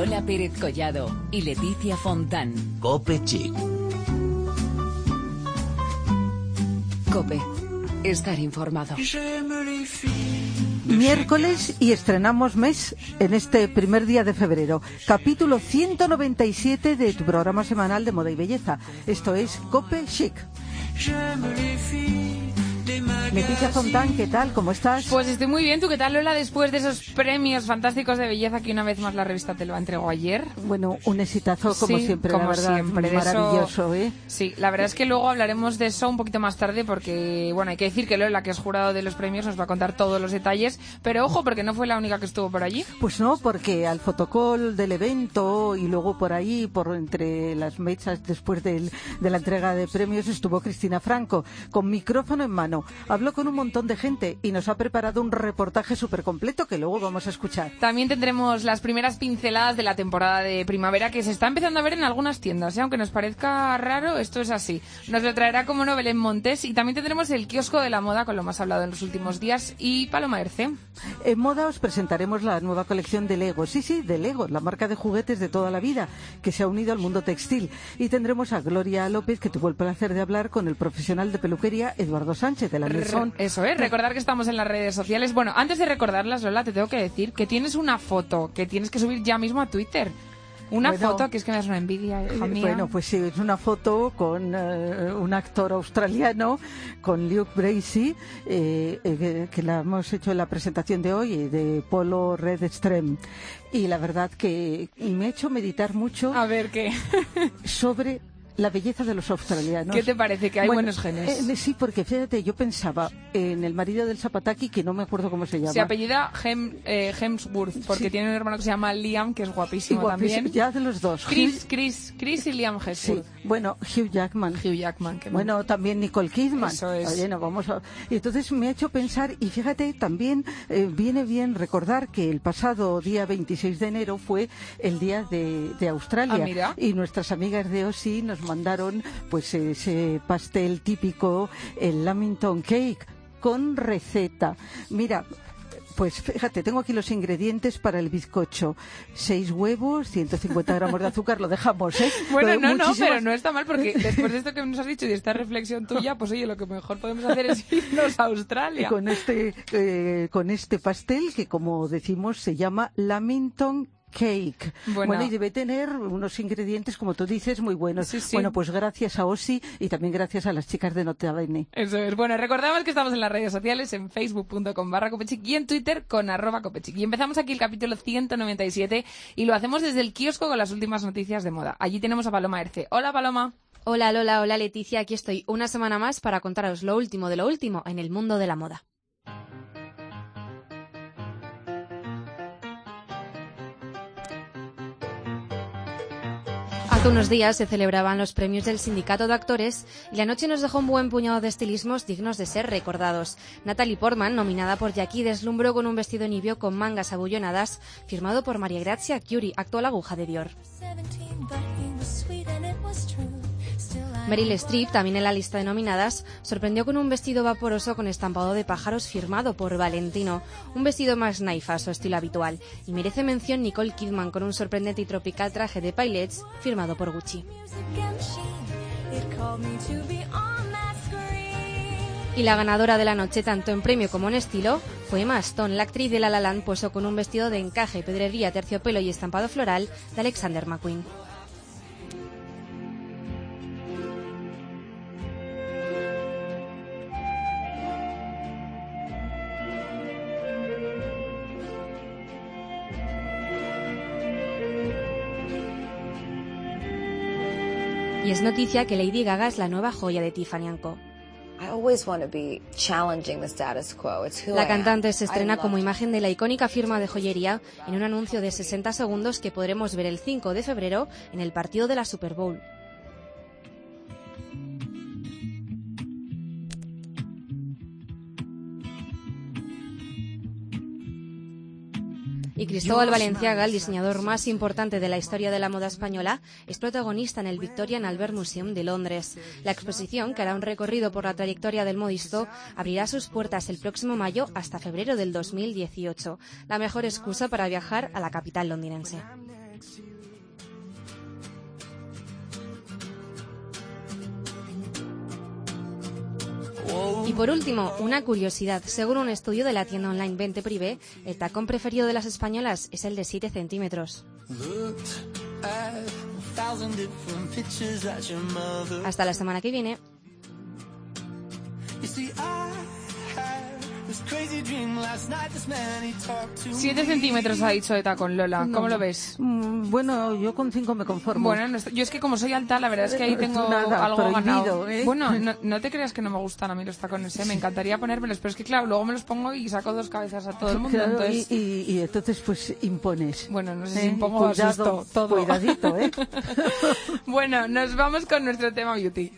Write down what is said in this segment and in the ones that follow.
Lola Pérez Collado y Leticia Fontán. Cope Chic. Cope. Estar informado. Miércoles y estrenamos mes en este primer día de febrero. Capítulo 197 de tu programa semanal de moda y belleza. Esto es Cope Chic. Leticia Fontán, ¿qué tal? ¿Cómo estás? Pues estoy muy bien. ¿Tú qué tal, Lola? Después de esos premios fantásticos de belleza que una vez más la revista te lo entregó ayer. Bueno, un exitazo como Sí, siempre, como la verdad. siempre, Maravilloso, ¿eh? Sí, la verdad es que luego hablaremos de eso un poquito más tarde porque, bueno, hay que decir que Lola, que es jurado de los premios, nos va a contar todos los detalles. Pero ojo, porque no fue la única que estuvo por allí. Pues no, porque al fotocall del evento y luego por ahí, por entre las mesas después del- de la entrega de premios, estuvo Cristina Franco, con micrófono en mano. Habló con un montón de gente y nos ha preparado un reportaje súper completo que luego vamos a escuchar. También tendremos las primeras pinceladas de la temporada de primavera que se está empezando a ver en algunas tiendas. ¿eh? Aunque nos parezca raro, esto es así. Nos lo traerá como no Belén Montes y también tendremos el kiosco de la moda con lo más hablado en los últimos días y Paloma Erce. En moda os presentaremos la nueva colección de Lego. Sí, sí, de Lego, la marca de juguetes de toda la vida, que se ha unido al mundo textil. Y tendremos a Gloria López, que tuvo el placer de hablar con el profesional de peluquería Eduardo Sánchez de la Maison. Eso es, recordar que estamos en las redes sociales. Bueno, antes de recordarlas, Lola, te tengo que decir que tienes una foto que tienes que subir ya mismo a Twitter. Una Bueno, foto que es que me das una envidia, hija Eh, mía. Bueno, pues sí, es una foto con eh, un actor australiano, con Luke Bracey, eh, eh, que la hemos hecho en la presentación de hoy, de Polo Red Extreme. Y la verdad que me ha hecho meditar mucho A ver, ¿qué? sobre la belleza de los australianos. ¿Qué te parece? Que hay buenos genes. eh, sí, porque fíjate, yo pensaba en el marido del Zapataki, que no me acuerdo cómo se llama. Se apellida Hem- eh, Hemsworth, porque Sí. tiene un hermano que se llama Liam, que es guapísimo, guapísimo, también. Ya de los dos. Chris, Chris, Chris y Liam sí, Hemsworth. bueno, Hugh Jackman. Hugh Jackman. Que Bueno, también Nicole Kidman. Eso es. Oye, no, vamos a... Y entonces me ha hecho pensar, y fíjate, también eh, viene bien recordar que el pasado día 26 de enero fue el día de, de Australia. Ah, mira. Y nuestras amigas de OSI nos mandaron pues ese pastel típico, el Lamington Cake, con receta. Mira, pues fíjate, tengo aquí los ingredientes para el bizcocho. Seis huevos, 150 gramos de azúcar, lo dejamos, ¿eh? Bueno, no, no, pero no está mal porque después de esto que nos has dicho y esta reflexión tuya, pues oye, lo que mejor podemos hacer es irnos a Australia. con este eh, con este pastel que como decimos se llama Lamington Cake. Bueno. y debe tener unos ingredientes, como tú dices, muy buenos. Sí, sí. Bueno, pues gracias a Osi y también gracias a las chicas de Notavene. Eso es. Bueno, recordamos que estamos en las redes sociales, en facebook.com barra copechic y en twitter con arroba copechic. Y empezamos aquí el capítulo 197 y lo hacemos desde el kiosco con las últimas noticias de moda. Allí tenemos a Paloma Erce. Hola, Paloma. Hola Lola, hola Leticia, aquí estoy una semana más para contaros lo último de lo último en el mundo de la moda. Hace unos días se celebraban los premios del Sindicato de Actores y la noche nos dejó un buen puñado de estilismos dignos de ser recordados. Natalie Portman, nominada por Jackie, deslumbró con un vestido nibio con mangas abullonadas, firmado por María Grazia Curie, actual aguja de Dior. Meryl Streep, también en la lista de nominadas, sorprendió con un vestido vaporoso con estampado de pájaros firmado por Valentino, un vestido más naifa a su estilo habitual, y merece mención Nicole Kidman con un sorprendente y tropical traje de pilots firmado por Gucci. Y la ganadora de la noche, tanto en premio como en estilo, fue Emma Stone. La actriz de La La Land posó con un vestido de encaje, pedrería, terciopelo y estampado floral de Alexander McQueen. Y es noticia que Lady Gaga es la nueva joya de Tiffany Co. La cantante se estrena como imagen de la icónica firma de joyería en un anuncio de 60 segundos que podremos ver el 5 de febrero en el partido de la Super Bowl. Y Cristóbal Valenciaga, el diseñador más importante de la historia de la moda española, es protagonista en el Victorian Albert Museum de Londres. La exposición, que hará un recorrido por la trayectoria del modisto, abrirá sus puertas el próximo mayo hasta febrero del 2018. La mejor excusa para viajar a la capital londinense. Y por último, una curiosidad. Según un estudio de la tienda online 20 Privé, el tacón preferido de las españolas es el de 7 centímetros. Hasta la semana que viene. Siete centímetros ha dicho de tacón, Lola. ¿Cómo lo ves? Mm, Bueno, yo con cinco me conformo. Bueno, no yo es que como soy alta, la verdad es que ahí tengo Nada, algo ganado. ¿eh? Bueno, no, no te creas que no me gustan a mí los tacones, ¿eh? me encantaría ponérmelos, pero es que claro, luego me los pongo y saco dos cabezas a todo el mundo. Claro, entonces, y, y- y entonces pues impones. bueno, no sé si ¿eh? impongo Cuidado, asusto todo. Cuidadito, ¿eh? bueno, nos vamos con nuestro tema beauty.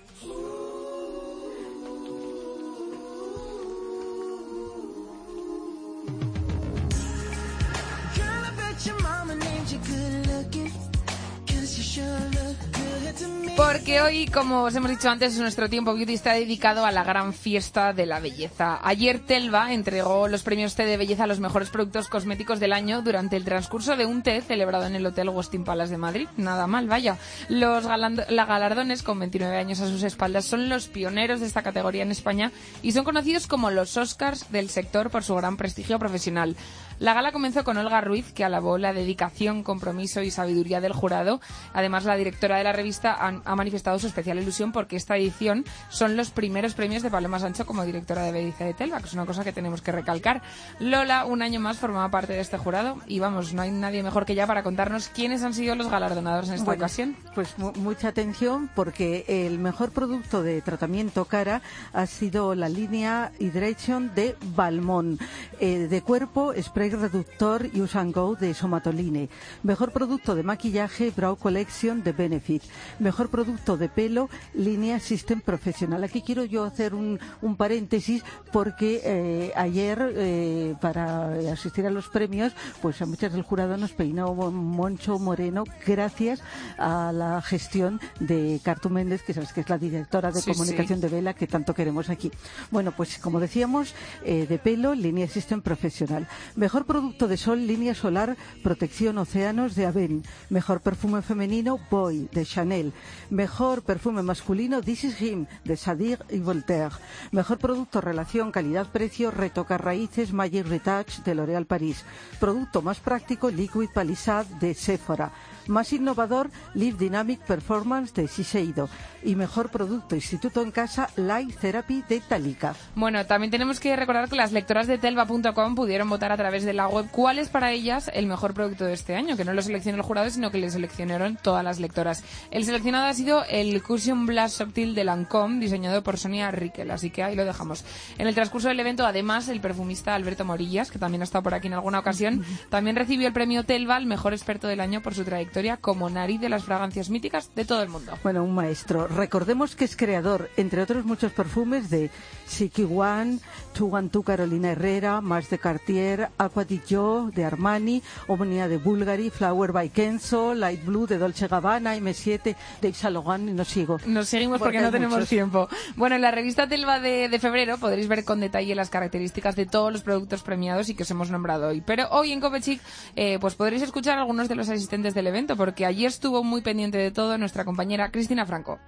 Porque hoy, como os hemos dicho antes, nuestro tiempo beauty está dedicado a la gran fiesta de la belleza. Ayer Telva entregó los premios T de belleza a los mejores productos cosméticos del año durante el transcurso de un té celebrado en el Hotel Westin Palace de Madrid. Nada mal, vaya. Los galardones, con 29 años a sus espaldas, son los pioneros de esta categoría en España y son conocidos como los Oscars del sector por su gran prestigio profesional. La gala comenzó con Olga Ruiz, que alabó la dedicación, compromiso y sabiduría del jurado. Además, la directora de la revista ha manifestado su especial ilusión porque esta edición son los primeros premios de Paloma Sancho como directora de belleza de Telva, que es una cosa que tenemos que recalcar. Lola, un año más, formaba parte de este jurado y vamos, no hay nadie mejor que ella para contarnos quiénes han sido los galardonados en esta Bueno, ocasión. Pues mu- mucha atención porque el mejor producto de tratamiento cara ha sido la línea Hydration de Balmón. Eh, de cuerpo, spray reductor Use and Go de Somatoline. Mejor producto de maquillaje, Brow Collection de Benefit. Mejor producto de pelo, línea System Profesional. Aquí quiero yo hacer un, un paréntesis porque eh, ayer, eh, para asistir a los premios, pues a muchas del jurado nos peinó Moncho Moreno gracias a la gestión de Cartu Méndez, que sabes que es la directora de Sí, comunicación de Vela que tanto queremos aquí. Bueno, pues como decíamos, eh, de pelo, línea System Profesional. Mejor producto de sol, línea solar, protección océanos de Aven. Mejor perfume femenino, Boy, de Chanel. Mejor perfume masculino, This is Him, de Sadir y Voltaire. Mejor producto relación calidad-precio, retoca raíces, Magic Retouch, de L'Oréal París. Producto más práctico, Liquid Palisade, de Sephora. Más innovador, Live Dynamic Performance de Shiseido. Y mejor producto Instituto en Casa, Light Therapy de Talika. Bueno, también tenemos que recordar que las lectoras de telva.com pudieron votar a través de la web cuál es para ellas el mejor producto de este año, que no lo seleccionó el jurado, sino que le seleccionaron todas las lectoras. El seleccionado ha sido el Cushion Blast Subtil de Lancôme, diseñado por Sonia Rickel, así que ahí lo dejamos. En el transcurso del evento, además, el perfumista Alberto Morillas, que también ha estado por aquí en alguna ocasión, también recibió el premio Telva, el mejor experto del año por su trayectoria como nariz de las fragancias míticas de todo el mundo. Bueno, un maestro. Recordemos que es creador, entre otros muchos perfumes, de Siki One, Two Carolina Herrera, Mars de Cartier, Aqua di Gio de Armani, Omnia de Bulgari, Flower by Kenzo, Light Blue de Dolce Gabbana, M7 de Yves Saint Laurent y no sigo. Nos seguimos porque, Porque no tenemos muchos. tiempo. Bueno, en la revista Telva de, de febrero podréis ver con detalle las características de todos los productos premiados y que os hemos nombrado hoy. Pero hoy en Copechic eh, pues podréis escuchar a algunos de los asistentes del evento porque ayer estuvo muy pendiente de todo nuestra compañera Cristina Franco.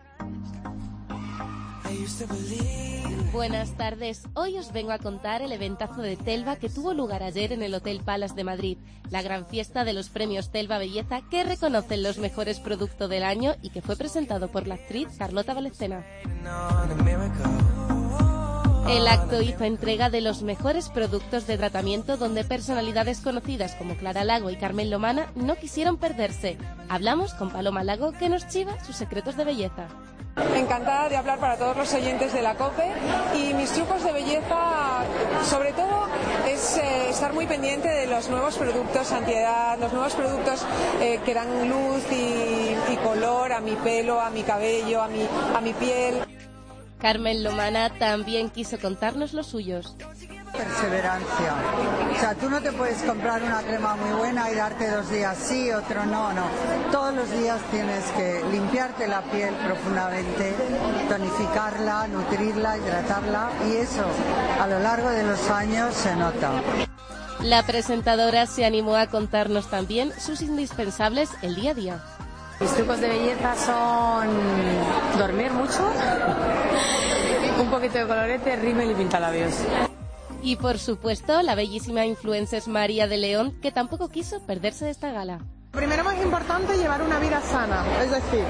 Buenas tardes. Hoy os vengo a contar el eventazo de Telva que tuvo lugar ayer en el Hotel Palace de Madrid, la gran fiesta de los premios Telva Belleza que reconocen los mejores productos del año y que fue presentado por la actriz Carlota Valecena. El acto hizo entrega de los mejores productos de tratamiento donde personalidades conocidas como Clara Lago y Carmen Lomana no quisieron perderse. Hablamos con Paloma Lago que nos chiva sus secretos de belleza. Encantada de hablar para todos los oyentes de la COPE y mis trucos de belleza, sobre todo, es eh, estar muy pendiente de los nuevos productos antiedad, los nuevos productos eh, que dan luz y, y color a mi pelo, a mi cabello, a mi, a mi piel. Carmen Lomana también quiso contarnos los suyos. perseverancia. O sea, tú no te puedes comprar una crema muy buena y darte dos días sí, otro no, no. Todos los días tienes que limpiarte la piel profundamente, tonificarla, nutrirla, hidratarla y eso a lo largo de los años se nota. La presentadora se animó a contarnos también sus indispensables el día a día. Mis trucos de belleza son dormir mucho, un poquito de colorete, rímel y pintalabios. Y por supuesto, la bellísima influencer María de León, que tampoco quiso perderse de esta gala. Primero más importante, llevar una vida sana, es decir,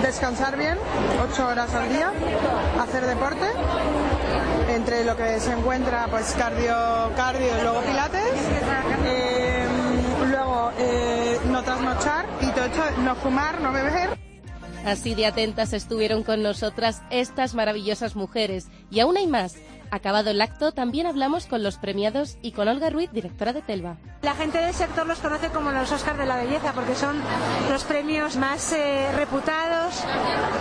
descansar bien, ocho horas al día, hacer deporte, entre lo que se encuentra pues cardio, cardio y luego pilates, eh, luego eh, no trasnochar no fumar, no beber. Así de atentas estuvieron con nosotras estas maravillosas mujeres. Y aún hay más. Acabado el acto, también hablamos con los premiados y con Olga Ruiz, directora de Telva. La gente del sector los conoce como los Oscars de la belleza porque son los premios más eh, reputados,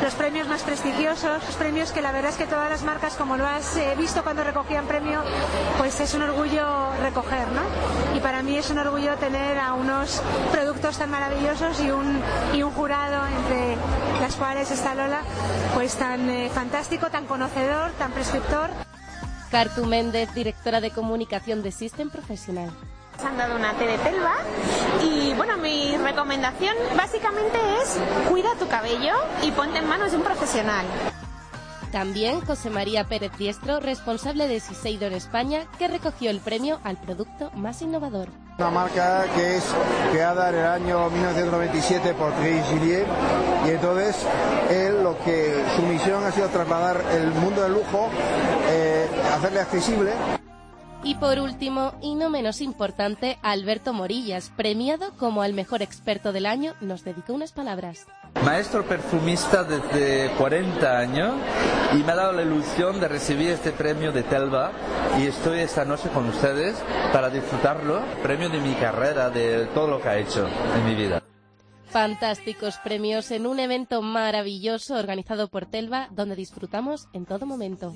los premios más prestigiosos, los premios que la verdad es que todas las marcas, como lo has eh, visto cuando recogían premio, pues es un orgullo recoger, ¿no? Y para mí es un orgullo tener a unos productos tan maravillosos y un, jurado entre las cuales está Lola, pues tan eh, fantástico, tan conocedor, tan prescriptor. Cartu Méndez, directora de comunicación de System Profesional. Han dado una té de telva y bueno, mi recomendación básicamente es cuida tu cabello y ponte en manos de un profesional. También José María Pérez Diestro, responsable de Siseido España, que recogió el premio al producto más innovador. Una marca que es creada en el año 1997 por Thierry Gillier y entonces él lo que su misión ha sido trasladar el mundo del lujo, eh, hacerle accesible y por último, y no menos importante, Alberto Morillas, premiado como el mejor experto del año, nos dedicó unas palabras. Maestro perfumista desde 40 años y me ha dado la ilusión de recibir este premio de Telva y estoy esta noche con ustedes para disfrutarlo, premio de mi carrera, de todo lo que ha hecho en mi vida. Fantásticos premios en un evento maravilloso organizado por Telva donde disfrutamos en todo momento.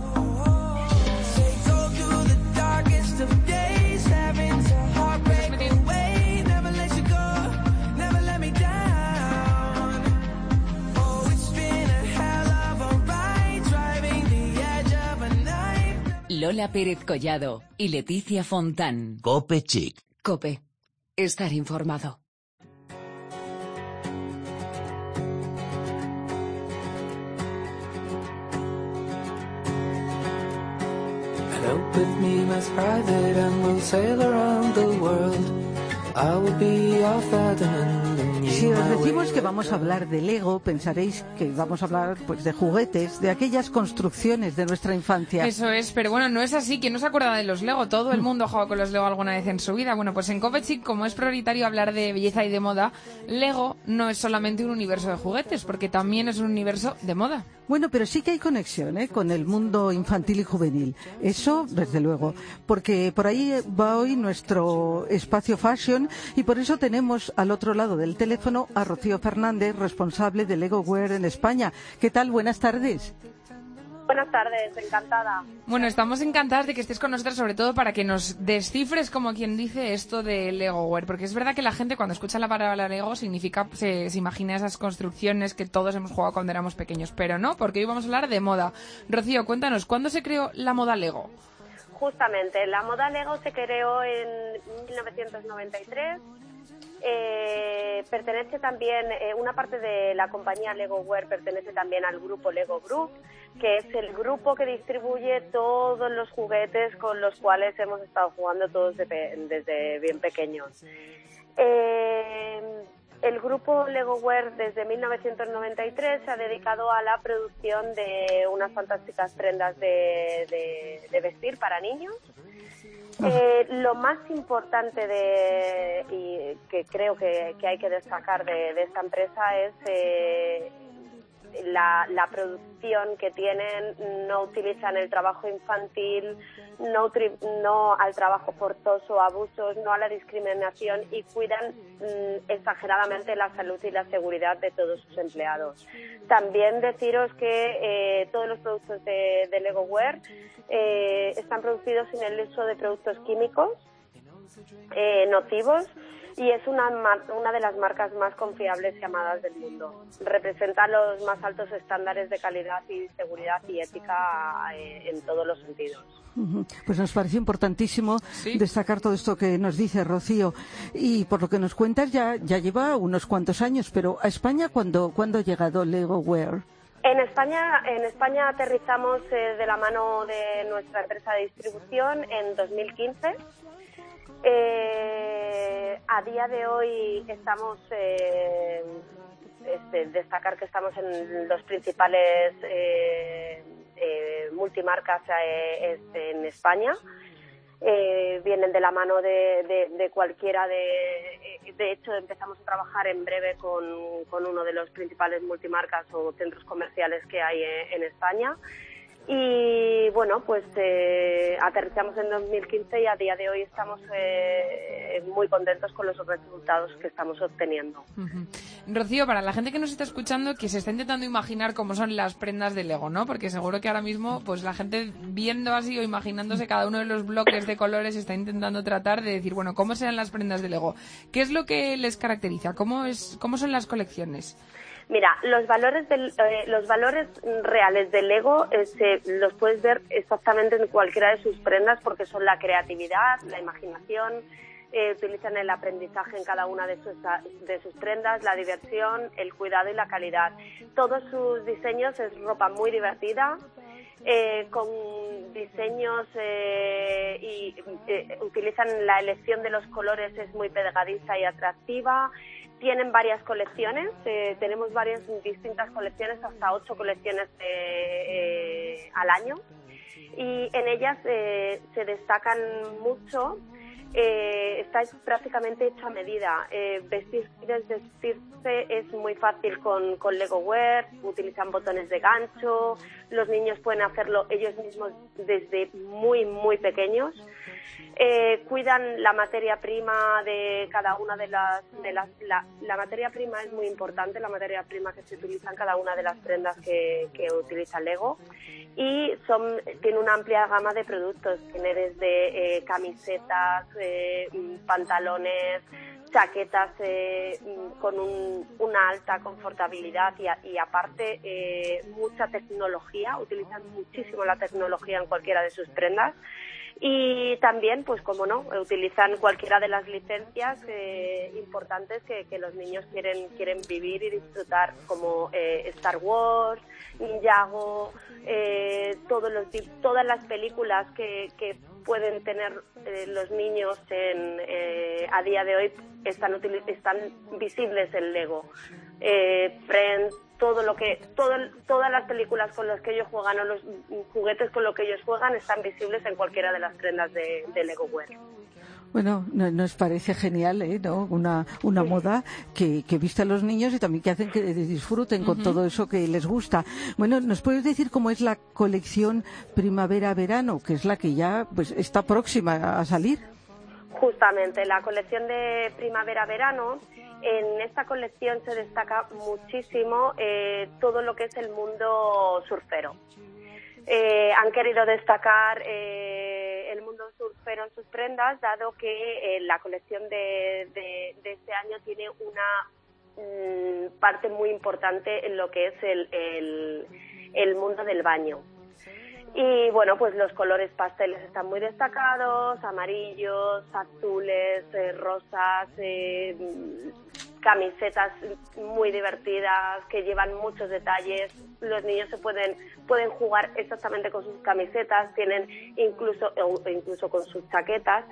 Lola Pérez Collado y Leticia Fontán. Cope Chic. Cope. Estar informado. Help with me, más private, and we'll sail around the world. I will be your Ferdinand Si os my decimos que vamos a hablar de Lego, pensaréis que vamos a hablar pues de juguetes, de aquellas construcciones de nuestra infancia. Eso es, pero bueno, no es así. ¿Quién no se acuerda de los Lego? Todo el mundo ha jugado con los Lego alguna vez en su vida. Bueno, pues en Copechic, como es prioritario hablar de belleza y de moda, Lego no es solamente un universo de juguetes, porque también es un universo de moda. Bueno, pero sí que hay conexión ¿eh? con el mundo infantil y juvenil. Eso, desde luego. Porque por ahí va hoy nuestro espacio fashion y por eso tenemos al otro lado del teléfono a Rocío Fernández, responsable de Lego Wear en España. ¿Qué tal? Buenas tardes. Buenas tardes, encantada. Bueno, estamos encantadas de que estés con nosotros, sobre todo para que nos descifres, como quien dice, esto de LegoWare. Porque es verdad que la gente cuando escucha la palabra Lego significa, se, se imagina esas construcciones que todos hemos jugado cuando éramos pequeños. Pero no, porque hoy vamos a hablar de moda. Rocío, cuéntanos, ¿cuándo se creó la moda Lego? Justamente, la moda Lego se creó en 1993. Eh, pertenece también, eh, una parte de la compañía LegoWare pertenece también al grupo Lego Group, que es el grupo que distribuye todos los juguetes con los cuales hemos estado jugando todos desde bien pequeños. Eh, el grupo LegoWare desde 1993 se ha dedicado a la producción de unas fantásticas prendas de vestir para niños. Eh, lo más importante de, y que creo que, hay que destacar de, de esta empresa es eh, la, la producción que tienen, no utilizan el trabajo infantil, no, al trabajo forzoso, abusos, no a la discriminación y cuidan mm, exageradamente la salud y la seguridad de todos sus empleados. También deciros que eh, todos los productos de, de LegoWare eh, están producidos sin el uso de productos químicos eh, nocivos y es una, una de las marcas más confiables y amadas del mundo. Representa los más altos estándares de calidad y seguridad y ética eh, en todos los sentidos. Pues nos parece importantísimo destacar todo esto que nos dice Rocío. Y por lo que nos cuentas, ya, ya lleva unos cuantos años, pero a España, ¿cuándo, ¿cuándo ha llegado Lego Wear? En España, en España aterrizamos eh, de la mano de nuestra empresa de distribución en 2015. Eh, a día de hoy estamos, eh, este, destacar que estamos en los principales eh, eh, multimarcas eh, este, en España. Eh, vienen de la mano de, cualquiera de... De hecho, empezamos a trabajar en breve con uno de los principales multimarcas o centros comerciales que hay en España. Y bueno, pues eh, aterrizamos en 2015 y a día de hoy estamos eh, muy contentos con los resultados que estamos obteniendo. Rocío, para la gente que nos está escuchando, que se está intentando imaginar cómo son las prendas de Lego, ¿no? Porque seguro que ahora mismo, pues la gente viendo así o imaginándose cada uno de los bloques de colores está intentando tratar de decir, bueno, ¿cómo serán las prendas de Lego? ¿Qué es lo que les caracteriza? ¿Cómo, es, cómo son las colecciones? Mira, los valores, del, eh, los valores reales del ego eh, los puedes ver exactamente en cualquiera de sus prendas porque son la creatividad, la imaginación, eh, utilizan el aprendizaje en cada una de sus, de sus prendas, la diversión, el cuidado y la calidad. Todos sus diseños es ropa muy divertida, eh, con diseños eh, y eh, utilizan la elección de los colores es muy pegadiza y atractiva tienen varias colecciones, eh, tenemos varias distintas colecciones, hasta ocho colecciones eh, al año, y en ellas eh, se destacan mucho. está prácticamente hecho a medida. vestir, vestirse es muy fácil con, con Lego Wear, utilizan botones de gancho, los niños pueden hacerlo ellos mismos desde muy, muy pequeños. Eh, cuidan la materia prima de cada una de las, de las la, materia prima es muy importante, la materia prima que se utiliza en cada una de las prendas que, que utiliza Lego. Y son, tiene una amplia gama de productos, tiene desde eh, camisetas, eh, pantalones, chaquetas eh, con un, una alta confortabilidad y, y aparte eh, mucha tecnología, utilizan muchísimo la tecnología en cualquiera de sus prendas y también, pues como no, utilizan cualquiera de las licencias eh, importantes que, que, los niños quieren, quieren vivir y disfrutar, como eh, Star Wars, Ninjago, eh, todos los, todas las películas que, que pueden tener eh, los niños en, eh, a día de hoy están, están visibles en Lego. Eh, Friends, todo lo que todo, todas las películas con las que ellos juegan o los juguetes con los que ellos juegan están visibles en cualquiera de las prendas de, de Lego Wear. Bueno, nos parece genial, ¿eh? ¿no? Una, una moda que, que viste a los niños y también que hacen que disfruten con todo eso que les gusta. Bueno, ¿nos puedes decir cómo es la colección primavera-verano, que es la que ya pues está próxima a salir? Justamente, la colección de primavera-verano en esta colección se destaca muchísimo eh, todo lo que es el mundo surfero. Eh, han querido destacar eh, el mundo surfero en sus prendas, dado que eh, la colección de, este año tiene una mm, parte muy importante en lo que es el, el, el mundo del baño. Y bueno, pues los colores pasteles están muy destacados, amarillos, azules, eh, rosas, eh, camisetas muy divertidas que llevan muchos detalles. Los niños se pueden pueden jugar exactamente con sus camisetas, tienen incluso incluso con sus chaquetas,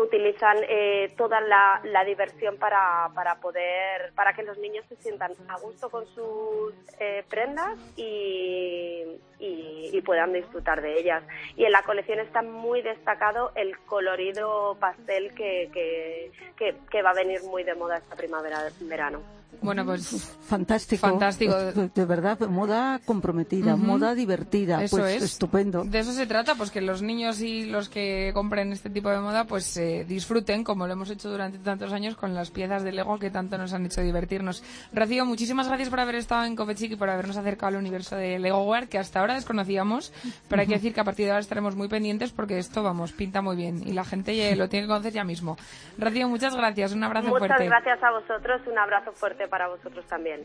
utilizan eh, toda la, diversión para, para poder para que los niños se sientan a gusto con sus eh, prendas y, y, y puedan disfrutar de ellas. Y en la colección está muy destacado el colorido pastel que, que, que, que va a venir muy de moda esta primavera verano. Bueno, pues fantástico. Fantástico. De, verdad, moda comprometida, moda divertida. Eso pues es. estupendo. De eso se trata, pues que los niños y los que compren este tipo de moda, pues eh, disfruten, como lo hemos hecho durante tantos años, con las piezas de Lego que tanto nos han hecho divertirnos. Rocío, muchísimas gracias por haber estado en Copechic y por habernos acercado al universo de LegoWare, que hasta ahora desconocíamos, pero hay que decir que a partir de ahora estaremos muy pendientes porque esto, vamos, pinta muy bien y la gente lo tiene que conocer ya mismo. Rocío, muchas gracias, un abrazo Muchas fuerte. gracias a vosotros, un abrazo fuerte para vosotros también.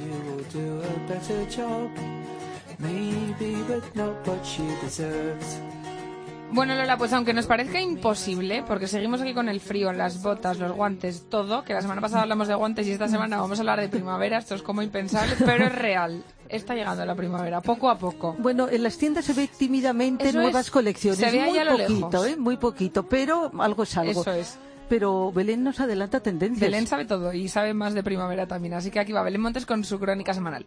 You will do a better job. Maybe, but not what she deserves. Bueno, Lola, pues aunque nos parezca imposible, porque seguimos aquí con el frío, las botas, los guantes, todo, que la semana pasada hablamos de guantes y esta semana vamos a hablar de primavera, esto es como impensable, pero es real. Está llegando la primavera, poco a poco. Bueno, en las tiendas se ve tímidamente Eso nuevas es. colecciones. Se ve muy poquito, lejos. ¿eh? Muy poquito, pero algo es algo. Eso es. Pero Belén nos adelanta tendencias. Belén sabe todo y sabe más de primavera también, así que aquí va Belén Montes con su crónica semanal.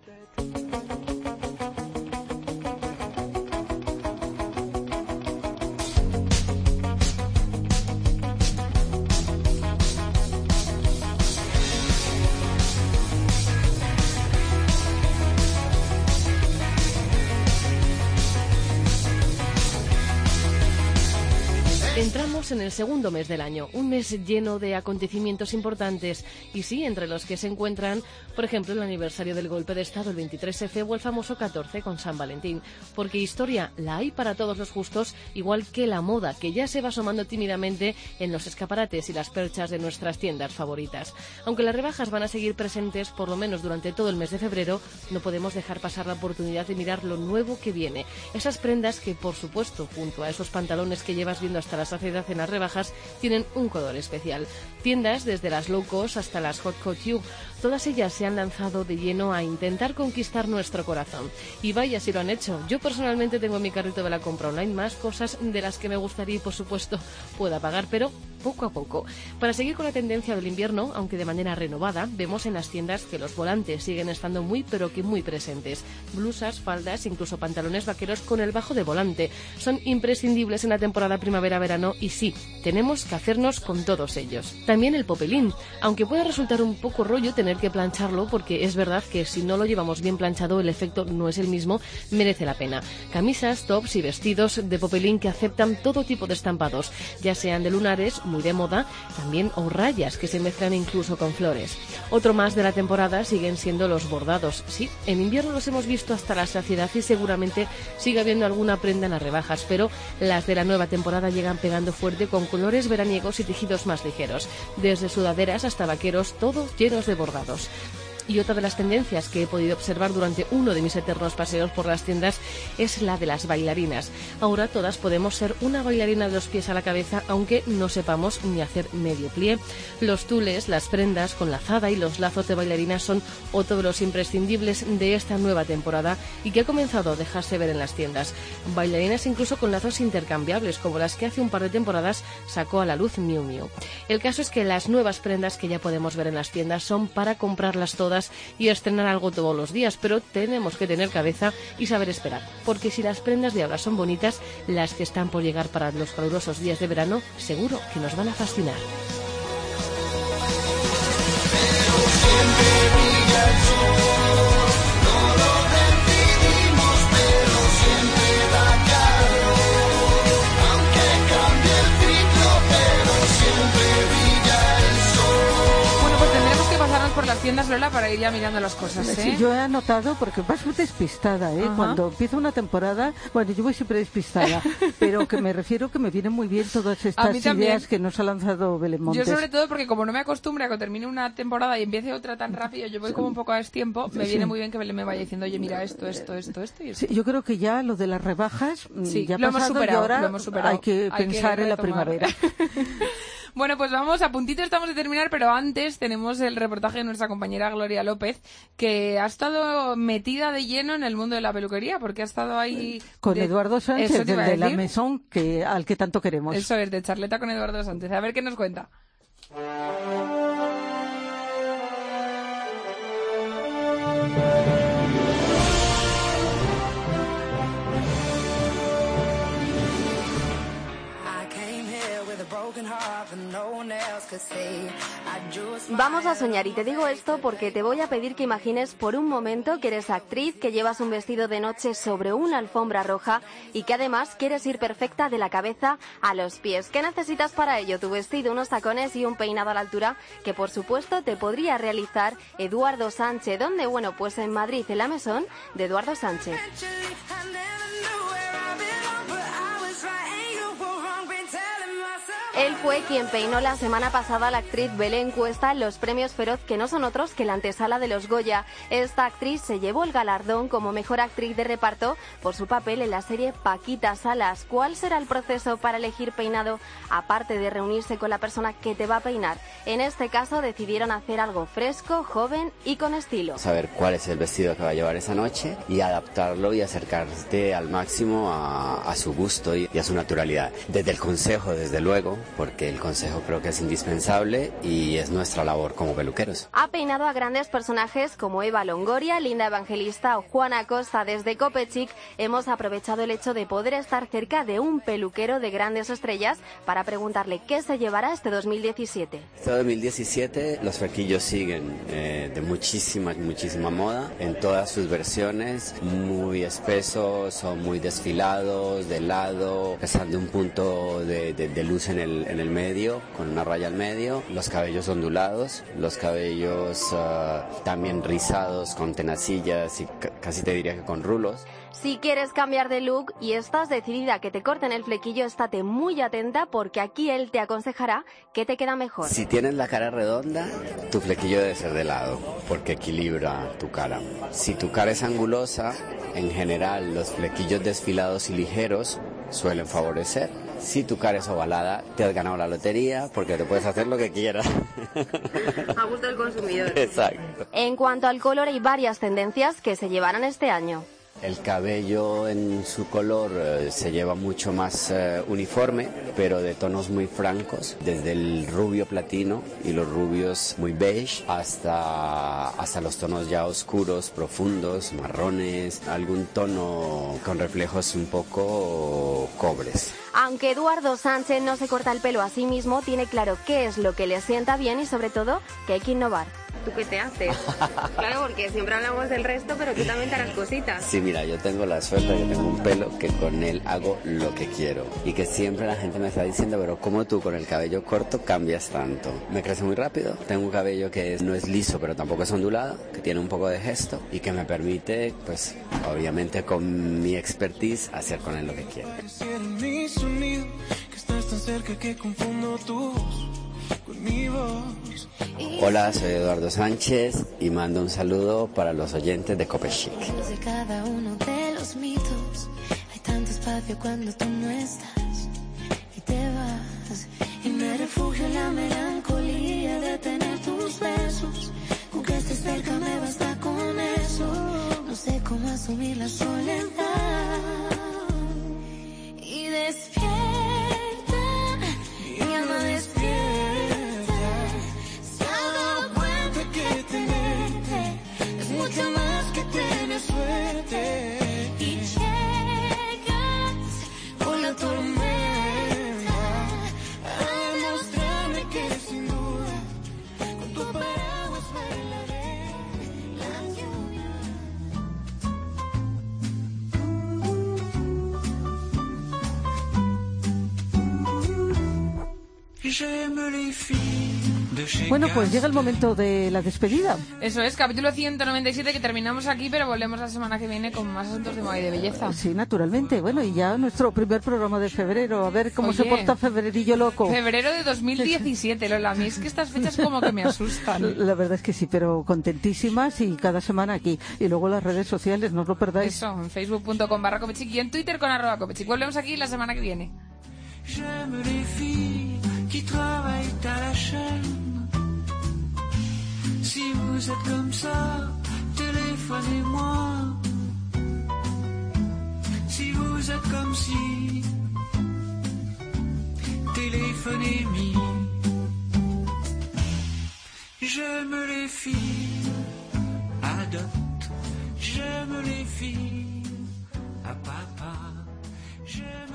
Entramos en el segundo mes del año, un mes lleno de acontecimientos importantes y sí, entre los que se encuentran, por ejemplo, el aniversario del golpe de Estado, el 23F o el famoso 14 con San Valentín, porque historia la hay para todos los gustos, igual que la moda, que ya se va asomando tímidamente en los escaparates y las perchas de nuestras tiendas favoritas. Aunque las rebajas van a seguir presentes por lo menos durante todo el mes de febrero, no podemos dejar pasar la oportunidad de mirar lo nuevo que viene. Esas prendas que, por supuesto, junto a esos pantalones que llevas viendo hasta la saciedad en las rebajas, tienen un color especial. Tiendas desde las low cost hasta las hot couture, todas ellas se han lanzado de lleno a intentar conquistar nuestro corazón. Y vaya si lo han hecho. Yo personalmente tengo en mi carrito de la compra online más cosas de las que me gustaría y por supuesto pueda pagar, pero poco a poco. Para seguir con la tendencia del invierno, aunque de manera renovada, vemos en las tiendas que los volantes siguen estando muy pero que muy presentes. Blusas, faldas, incluso pantalones vaqueros con el bajo de volante. Son imprescindibles en la temporada primavera-verano y sí, tenemos que hacernos con todos ellos. También el popelín, aunque puede resultar un poco rollo tener que plancharlo porque es verdad que si no lo llevamos bien planchado el efecto no es el mismo, merece la pena. Camisas, tops y vestidos de popelín que aceptan todo tipo de estampados, ya sean de lunares, muy de moda, también o rayas que se mezclan incluso con flores. Otro más de la temporada siguen siendo los bordados. Sí, en invierno los hemos visto hasta la saciedad y seguramente sigue habiendo alguna prenda en las rebajas, pero las de la nueva temporada llegan pegando fuerte con colores veraniegos y tejidos más ligeros, desde sudaderas hasta vaqueros, todos llenos de bordados. Y otra de las tendencias que he podido observar durante uno de mis eternos paseos por las tiendas es la de las bailarinas. Ahora todas podemos ser una bailarina de los pies a la cabeza, aunque no sepamos ni hacer medio plie. Los tules, las prendas con lazada y los lazos de bailarina son otro de los imprescindibles de esta nueva temporada y que ha comenzado a dejarse ver en las tiendas. Bailarinas incluso con lazos intercambiables, como las que hace un par de temporadas sacó a la luz Miu Miu. El caso es que las nuevas prendas que ya podemos ver en las tiendas son para comprarlas todas y estrenar algo todos los días, pero tenemos que tener cabeza y saber esperar, porque si las prendas de ahora son bonitas, las que están por llegar para los calurosos días de verano seguro que nos van a fascinar. Las tiendas, Lola, para ir ya mirando las cosas, ¿eh? Sí, yo he anotado, porque vas muy despistada, ¿eh? Ajá. Cuando empieza una temporada, bueno, yo voy siempre despistada, pero que me refiero que me vienen muy bien todas estas mí también. ideas que nos ha lanzado Belén Montes. Yo sobre todo porque como no me acostumbre a que termine una temporada y empiece otra tan rápido, yo voy como un poco a destiempo, me Sí. viene muy bien que Belén me vaya diciendo, oye, mira esto, esto, esto, esto y esto. Sí, yo creo que ya lo de las rebajas mm, Sí, ya lo hemos pasado y superado, ahora lo hemos superado. hay que Hay que pensar en la primavera. Bueno, pues vamos, a puntito estamos de terminar, pero antes tenemos el reportaje de nuestra compañera Gloria López, que ha estado metida de lleno en el mundo de la peluquería, porque ha estado ahí... Con de- Eduardo Sánchez, del de la. Maison, que, al que tanto queremos. Eso es, de charleta con Eduardo Sánchez. A ver qué nos cuenta. Vamos a soñar y te digo esto porque te voy a pedir que imagines por un momento que eres actriz, que llevas un vestido de noche sobre una alfombra roja y que además quieres ir perfecta de la cabeza a los pies. ¿Qué necesitas para ello? Tu vestido, unos tacones y un peinado a la altura que por supuesto te podría realizar Eduardo Sánchez. ¿Dónde? Bueno, pues en Madrid, en la mesón de Eduardo Sánchez. Él fue quien peinó la semana pasada a la actriz Belén Cuesta en los premios Feroz, que no son otros que la antesala de los Goya. Esta actriz se llevó el galardón como mejor actriz de reparto por su papel en la serie Paquita Salas. ¿Cuál será el proceso para elegir peinado, aparte de reunirse con la persona que te va a peinar? En este caso decidieron hacer algo fresco, joven y con estilo. Saber cuál es el vestido que va a llevar esa noche y adaptarlo y acercarte al máximo a, su gusto y a su naturalidad. Desde el consejo, desde luego, porque el consejo creo que es indispensable y es nuestra labor como peluqueros. Ha peinado a grandes personajes como Eva Longoria, Linda Evangelista o Juana Costa. Desde Copechic hemos aprovechado el hecho de poder estar cerca de un peluquero de grandes estrellas para preguntarle qué se llevará este 2017. Este 2017 los flequillos siguen eh, de muchísima, muchísima moda en todas sus versiones, muy espesos, son muy desfilados, de lado, pesando un punto de, de, de luz en el, en el medio, con una raya al medio, los cabellos ondulados, los cabellos uh, también rizados con tenacillas y casi te diría que con rulos. Si quieres cambiar de look y estás decidida a que te corten el flequillo, estate muy atenta porque aquí él te aconsejará qué te queda mejor. Si tienes la cara redonda, tu flequillo debe ser de lado porque equilibra tu cara. Si tu cara es angulosa, en general los flequillos desfilados y ligeros suelen favorecer. Si tu cara es ovalada, te has ganado la lotería porque te puedes hacer lo que quieras. A gusto del consumidor. Exacto. En cuanto al color, hay varias tendencias que se llevarán este año. El cabello en su color eh, se lleva mucho más eh, uniforme, pero de tonos muy francos, desde el rubio platino y los rubios muy beige hasta, hasta los tonos ya oscuros, profundos, marrones, algún tono con reflejos un poco cobres. Aunque Eduardo Sánchez no se corta el pelo a sí mismo, tiene claro qué es lo que le sienta bien y sobre todo que hay que innovar. ¿Tú qué te haces? claro, porque siempre hablamos del resto, pero tú también te harás cositas. Sí, mira, yo tengo la suerte de que tengo un pelo que con él hago lo que quiero. Y que siempre la gente me está diciendo, pero ¿cómo tú con el cabello corto cambias tanto? Me crece muy rápido. Tengo un cabello que es- no es liso, pero tampoco es ondulado, que tiene un poco de gesto y que me permite, pues, obviamente con mi expertise, hacer con él lo que quiero. que estás tan cerca que confundo tu voz. Hola, soy Eduardo Sánchez y mando un saludo para los oyentes de Cope Chic. de cada uno de los mitos. Hay tanto espacio cuando tú no estás y te vas. Y me refugio en la melancolía de tener tus besos. Con que estés cerca me basta con eso. No sé cómo asumir la soledad. Bueno, pues llega el momento de la despedida. Eso es, capítulo 197 que terminamos aquí, pero volvemos la semana que viene con más asuntos de moda y de belleza. Sí, naturalmente. Bueno, y ya nuestro primer programa de febrero. A ver cómo se porta febrerillo loco. Febrero de 2017, Lola. A mí es que estas fechas como que me asustan. La verdad es que sí, pero contentísimas y cada semana aquí. Y luego las redes sociales, no os lo perdáis. Eso, en facebook.com barra copechic y en twitter con arroba copechic. Volvemos aquí la semana que viene. Qui travaillent à la chaîne. Si vous êtes comme ça, téléphonez-moi. Si vous êtes comme si, téléphonez-moi. J'aime les filles à dot. J'aime les filles à papa. J'aime